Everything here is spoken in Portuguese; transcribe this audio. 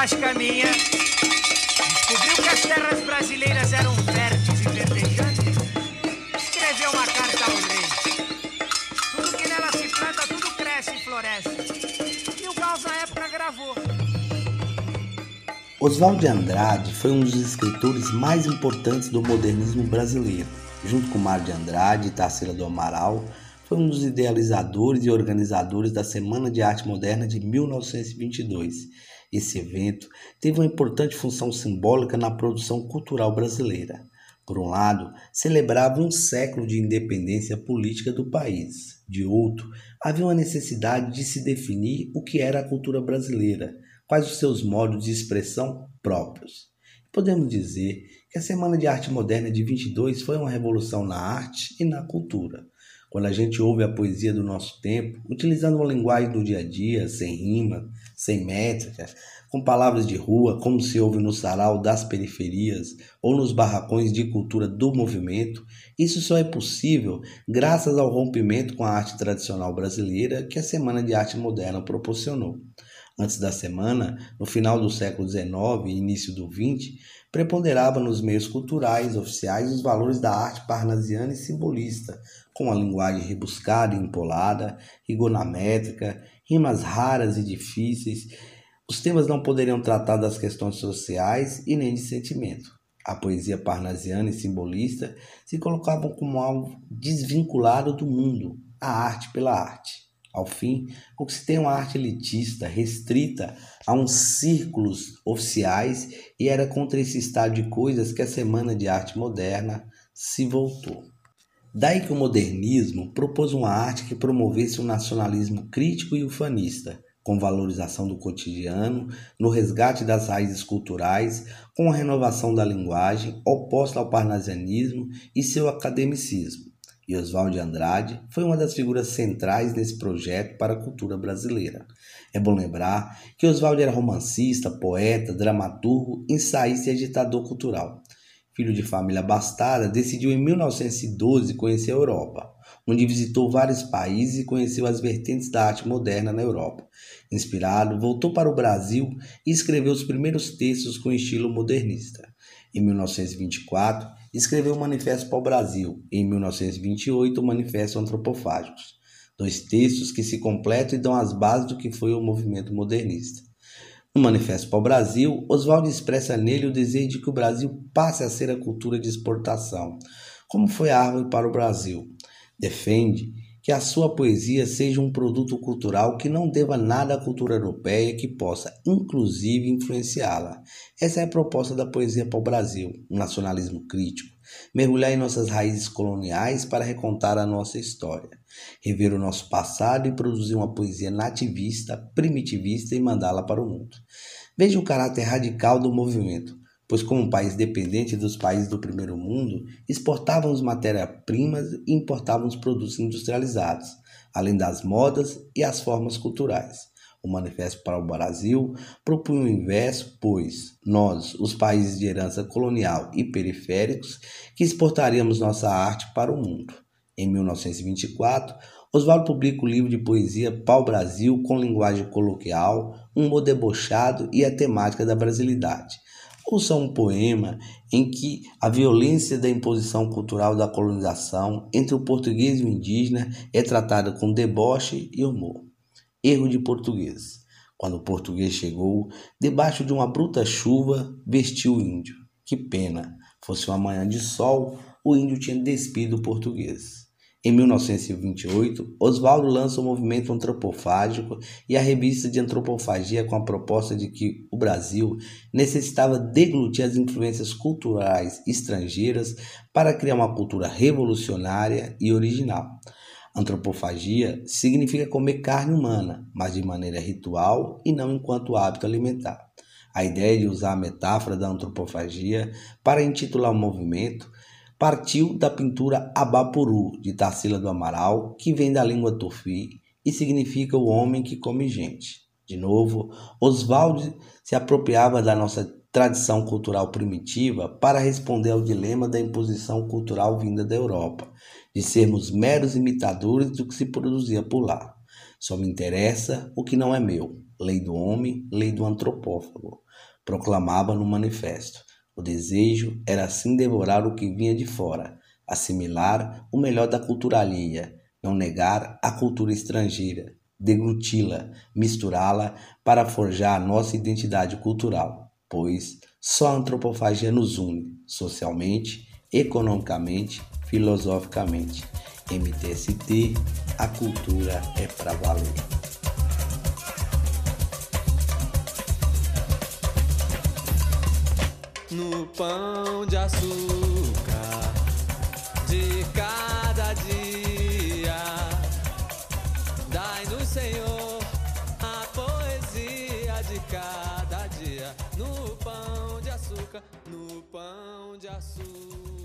Vasca minha, descobriu que as terras brasileiras eram férteis e verdejantes, escreveu uma carta ao rei. Tudo que nela se planta, tudo cresce e floresce. E o Gauss na época gravou. Oswald de Andrade foi um dos escritores mais importantes do modernismo brasileiro. Junto com Mário de Andrade e Tarsila do Amaral, foi um dos idealizadores e organizadores da Semana de Arte Moderna de 1922. Esse evento teve uma importante função simbólica na produção cultural brasileira. Por um lado, celebrava um século de independência política do país. De outro, havia uma necessidade de se definir o que era a cultura brasileira quais os seus modos de expressão próprios. Podemos dizer que a Semana de Arte Moderna de 22 foi uma revolução na arte e na cultura. Quando a gente ouve a poesia do nosso tempo, utilizando uma linguagem do dia a dia, sem rima, sem métricas, com palavras de rua, como se ouve no sarau das periferias ou nos barracões de cultura do movimento, isso só é possível graças ao rompimento com a arte tradicional brasileira que a Semana de Arte Moderna proporcionou. Antes da semana, no final do século XIX e início do XX, preponderava nos meios culturais oficiais os valores da arte parnasiana e simbolista, com a linguagem rebuscada e empolada, rigor na métrica, rimas raras e difíceis. Os temas não poderiam tratar das questões sociais e nem de sentimento. A poesia parnasiana e simbolista se colocavam como algo desvinculado do mundo, a arte pela arte. Ao fim, o que se tem uma arte elitista, restrita a uns círculos oficiais, e era contra esse estado de coisas que a Semana de Arte Moderna se voltou. Daí que o modernismo propôs uma arte que promovesse um nacionalismo crítico e ufanista, com valorização do cotidiano, no resgate das raízes culturais, com a renovação da linguagem, oposta ao parnasianismo e seu academicismo e Oswald de Andrade foi uma das figuras centrais desse projeto para a cultura brasileira. É bom lembrar que Oswald era romancista, poeta, dramaturgo, ensaísta e agitador cultural. Filho de família abastada, decidiu em 1912 conhecer a Europa, onde visitou vários países e conheceu as vertentes da arte moderna na Europa. Inspirado, voltou para o Brasil e escreveu os primeiros textos com estilo modernista. Em 1924, escreveu o Manifesto para o Brasil e, em 1928, o Manifesto Antropofágicos, dois textos que se completam e dão as bases do que foi o movimento modernista. No Manifesto para o Brasil, Oswaldo expressa nele o desejo de que o Brasil passe a ser a cultura de exportação, como foi a árvore para o Brasil. Defende que a sua poesia seja um produto cultural que não deva nada à cultura europeia que possa, inclusive, influenciá-la. Essa é a proposta da poesia para o Brasil, um nacionalismo crítico, mergulhar em nossas raízes coloniais para recontar a nossa história, rever o nosso passado e produzir uma poesia nativista, primitivista e mandá-la para o mundo. Veja o caráter radical do movimento pois, como um país dependente dos países do primeiro mundo, exportávamos matérias-primas e importávamos produtos industrializados, além das modas e as formas culturais. O Manifesto para o Brasil propunha o inverso, pois nós, os países de herança colonial e periféricos, que exportaríamos nossa arte para o mundo. Em 1924, Oswaldo publica o livro de poesia Pau Brasil com linguagem coloquial, um humor debochado e a temática da brasilidade Ouça um poema em que a violência da imposição cultural da colonização entre o português e o indígena é tratada com deboche e humor. Erro de português. Quando o português chegou, debaixo de uma bruta chuva, vestiu o índio. Que pena! Fosse uma manhã de sol, o índio tinha despido o português. Em 1928, Oswaldo lança o movimento antropofágico e a revista de antropofagia com a proposta de que o Brasil necessitava deglutir as influências culturais estrangeiras para criar uma cultura revolucionária e original. Antropofagia significa comer carne humana, mas de maneira ritual e não enquanto hábito alimentar. A ideia de usar a metáfora da antropofagia para intitular o movimento partiu da pintura Abapuru, de Tarsila do Amaral, que vem da língua tufi e significa o homem que come gente. De novo, Oswald se apropriava da nossa tradição cultural primitiva para responder ao dilema da imposição cultural vinda da Europa, de sermos meros imitadores do que se produzia por lá. Só me interessa o que não é meu. lei do homem, lei do antropófago. Proclamava no manifesto. O desejo era assim devorar o que vinha de fora, assimilar o melhor da cultura alheia, não negar a cultura estrangeira, degluti-la, misturá-la para forjar a nossa identidade cultural, pois só a antropofagia nos une socialmente, economicamente, filosoficamente. MTST, a cultura é para valer. No pão de açúcar de cada dia, dai-nos, Senhor, a poesia de cada dia. No pão de açúcar, no pão de açúcar.